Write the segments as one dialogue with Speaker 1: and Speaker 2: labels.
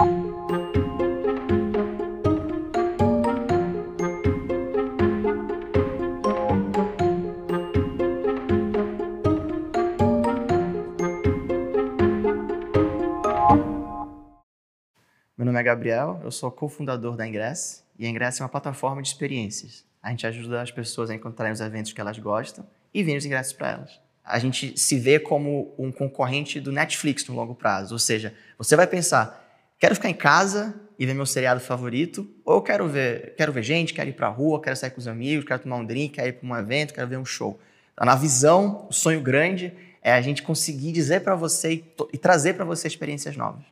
Speaker 1: Meu nome é Gabriel, eu sou cofundador da Ingress e a Ingress é uma plataforma de experiências. A gente ajuda as pessoas a encontrarem os eventos que elas gostam e vender os ingressos para elas. A gente se vê como um concorrente do Netflix no longo prazo, ou seja, você vai pensar, quero ficar em casa e ver meu seriado favorito, ou eu quero ver, quero ver gente, quero ir para a rua, quero sair com os amigos, quero tomar um drink, quero ir para um evento, quero ver um show. Então, na visão, o sonho grande é a gente conseguir dizer para você e, e trazer para você experiências novas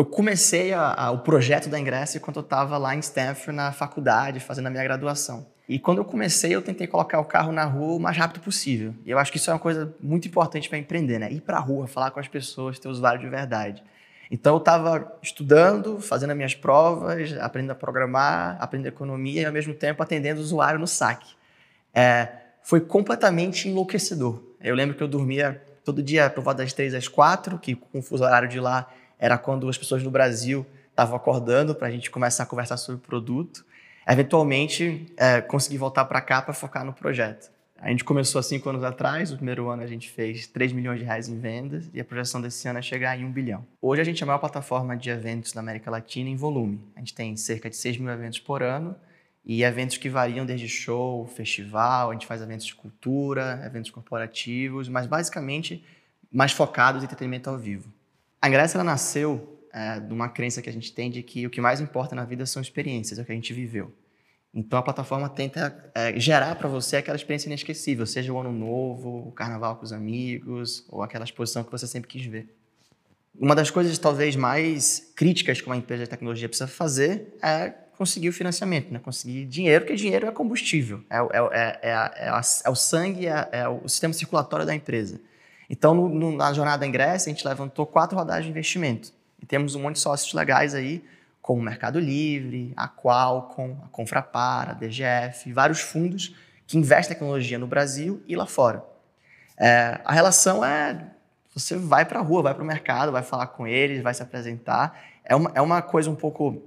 Speaker 1: eu comecei a, a, o projeto da Ingress quando eu estava lá em Stanford, na faculdade, fazendo a minha graduação. E quando eu comecei, eu tentei colocar o carro na rua o mais rápido possível. E eu acho que isso é uma coisa muito importante para empreender, né? Ir para a rua, falar com as pessoas, ter usuário de verdade. Então eu estava estudando, fazendo as minhas provas, aprendendo a programar, aprendendo economia e ao mesmo tempo atendendo o usuário no saque. É, foi completamente enlouquecedor. Eu lembro que eu dormia todo dia por volta das três às quatro, que com o fuso horário de lá era quando as pessoas no Brasil estavam acordando para a gente começar a conversar sobre o produto. Eventualmente, é, consegui voltar para cá para focar no projeto. A gente começou há cinco anos atrás, no primeiro ano a gente fez 3 milhões de reais em vendas e a projeção desse ano é chegar em 1 bilhão. Hoje a gente é a maior plataforma de eventos da América Latina em volume. A gente tem cerca de 6 mil eventos por ano e eventos que variam desde show, festival, a gente faz eventos de cultura, eventos corporativos, mas basicamente mais focados em entretenimento ao vivo. A Grécia ela nasceu é, de uma crença que a gente tem de que o que mais importa na vida são experiências, é o que a gente viveu. Então a plataforma tenta é, gerar para você aquela experiência inesquecível, seja o ano novo, o carnaval com os amigos, ou aquela exposição que você sempre quis ver. Uma das coisas talvez mais críticas que uma empresa de tecnologia precisa fazer é conseguir o financiamento, né? conseguir dinheiro, porque dinheiro é combustível, é, é, é, é o sangue, é, o sistema circulatório da empresa. Então, no, no, na jornada da Ingresso, a gente levantou quatro rodadas de investimento. E temos um monte de sócios legais aí, como o Mercado Livre, a Qualcomm, a Confrapar, a DGF, vários fundos que investem em tecnologia no Brasil e lá fora. É, a relação é você vai para a rua, vai para o mercado, vai falar com eles, vai se apresentar. É uma, é uma coisa um pouco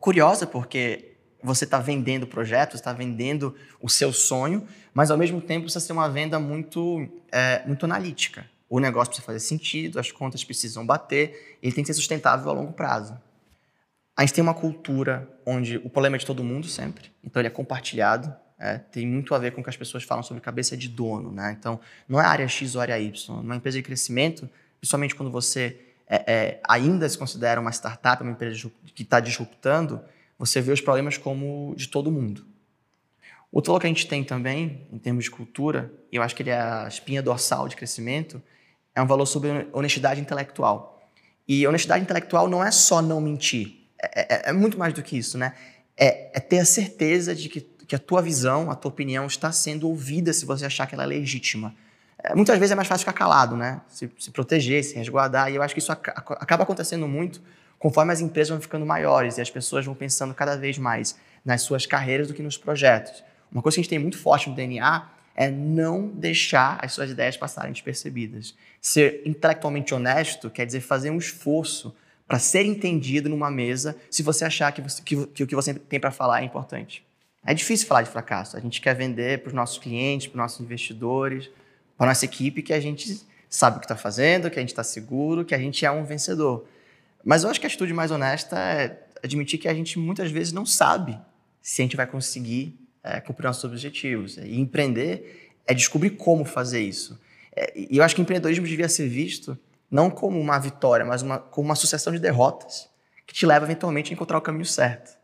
Speaker 1: curiosa, porque você está vendendo o projeto, está vendendo o seu sonho, mas ao mesmo tempo precisa ser uma venda muito, é, muito analítica. O negócio precisa fazer sentido, as contas precisam bater, ele tem que ser sustentável a longo prazo. A gente tem uma cultura onde o problema é de todo mundo sempre, então ele é compartilhado, é, tem muito a ver com o que as pessoas falam sobre cabeça de dono. Né? Então, não é área X ou área Y. Numa empresa de crescimento, principalmente quando você é, é, ainda se considera uma startup, uma empresa que está disruptando, você vê os problemas como de todo mundo. Outro que a gente tem também, em termos de cultura, e eu acho que ele é a espinha dorsal de crescimento, é um valor sobre honestidade intelectual. E honestidade intelectual não é só não mentir, é, é, é muito mais do que isso, né? É, é, ter a certeza de que, que a tua visão, a tua opinião está sendo ouvida se você achar que ela é legítima. É, muitas vezes é mais fácil ficar calado, né? Se, se proteger, se resguardar, e eu acho que isso ac acaba acontecendo muito conforme as empresas vão ficando maiores e as pessoas vão pensando cada vez mais nas suas carreiras do que nos projetos. Uma coisa que a gente tem muito forte no DNA é não deixar as suas ideias passarem despercebidas. Ser intelectualmente honesto quer dizer fazer um esforço para ser entendido numa mesa se você achar que, você, que, que o que você tem para falar é importante. É difícil falar de fracasso. A gente quer vender para os nossos clientes, para os nossos investidores, para nossa equipe que a gente sabe o que está fazendo, que a gente está seguro, que a gente é um vencedor. Mas eu acho que a atitude mais honesta é admitir que a gente muitas vezes não sabe se a gente vai conseguir é, cumprir nossos objetivos. E empreender é descobrir como fazer isso. É, e eu acho que o empreendedorismo devia ser visto não como uma vitória, mas uma, como uma sucessão de derrotas que te leva eventualmente a encontrar o caminho certo.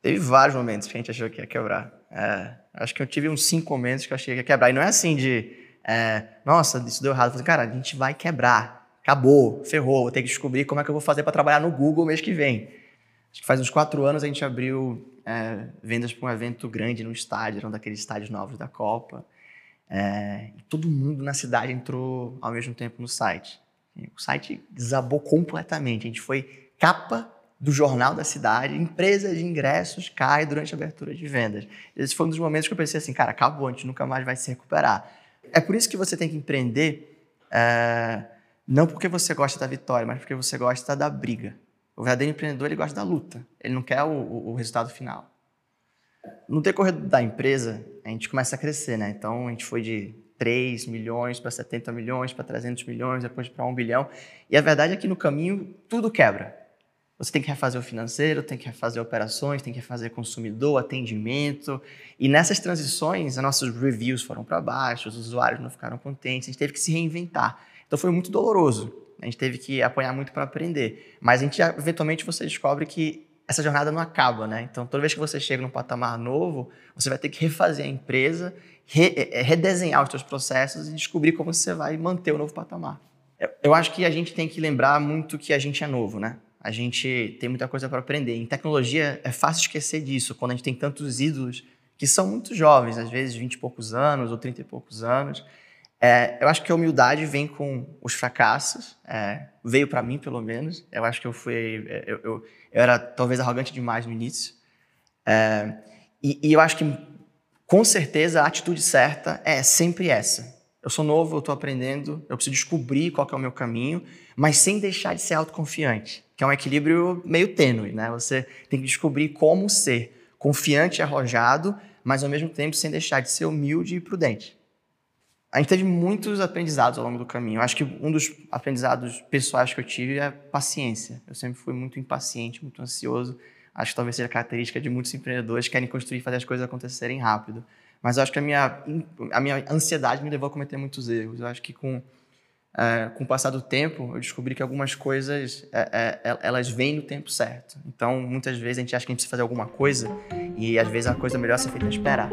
Speaker 1: Teve vários momentos que a gente achou que ia quebrar. É, acho que eu tive uns cinco momentos que eu achei que ia quebrar. E não é assim de, é, nossa, isso deu errado. Eu falei, cara, a gente vai quebrar acabou, ferrou, vou ter que descobrir como é que eu vou fazer para trabalhar no Google mês que vem. Acho que faz uns quatro anos a gente abriu é, vendas para um evento grande no estádio, era um daqueles estádios novos da Copa. É, todo mundo na cidade entrou ao mesmo tempo no site. O site desabou completamente. A gente foi capa do jornal da cidade, empresa de ingressos cai durante a abertura de vendas. Esse foi um dos momentos que eu pensei assim, cara, acabou, a gente nunca mais vai se recuperar. É por isso que você tem que empreender é, não porque você gosta da vitória, mas porque você gosta da briga. O verdadeiro empreendedor ele gosta da luta, ele não quer o, o, o resultado final. No decorrer da empresa, a gente começa a crescer, né? Então a gente foi de 3 milhões para 70 milhões, para 300 milhões, depois para 1 bilhão. E a verdade é que no caminho tudo quebra. Você tem que refazer o financeiro, tem que refazer operações, tem que refazer consumidor, atendimento. E nessas transições, as nossos reviews foram para baixo, os usuários não ficaram contentes, a gente teve que se reinventar. Então foi muito doloroso. A gente teve que apanhar muito para aprender. Mas a gente, eventualmente, você descobre que essa jornada não acaba, né? Então, toda vez que você chega num patamar novo, você vai ter que refazer a empresa, re, é, é, redesenhar os seus processos e descobrir como você vai manter o novo patamar. Eu acho que a gente tem que lembrar muito que a gente é novo, né? A gente tem muita coisa para aprender. Em tecnologia, é fácil esquecer disso, quando a gente tem tantos ídolos que são muito jovens, às vezes 20 e poucos anos ou 30 e poucos anos. É, eu acho que a humildade vem com os fracassos, é, veio para mim, pelo menos. Eu acho que eu fui. É, eu, eu, eu era talvez arrogante demais no início. É, e, e eu acho que, com certeza, a atitude certa é sempre essa. Eu sou novo, eu estou aprendendo, eu preciso descobrir qual é o meu caminho, mas sem deixar de ser autoconfiante, que é um equilíbrio meio tênue, né? Você tem que descobrir como ser confiante e arrojado, mas ao mesmo tempo sem deixar de ser humilde e prudente. A gente teve muitos aprendizados ao longo do caminho. Eu acho que um dos aprendizados pessoais que eu tive é paciência. Eu sempre fui muito impaciente, muito ansioso. Acho que talvez seja característica de muitos empreendedores que querem construir e fazer as coisas acontecerem rápido. Mas eu acho que a minha, a minha ansiedade me levou a cometer muitos erros. Eu acho que com, é, com o passar do tempo, eu descobri que algumas coisas, é, é, elas vêm no tempo certo. Então, muitas vezes a gente acha que a gente precisa fazer alguma coisa e às vezes a coisa melhor é ser feita esperar.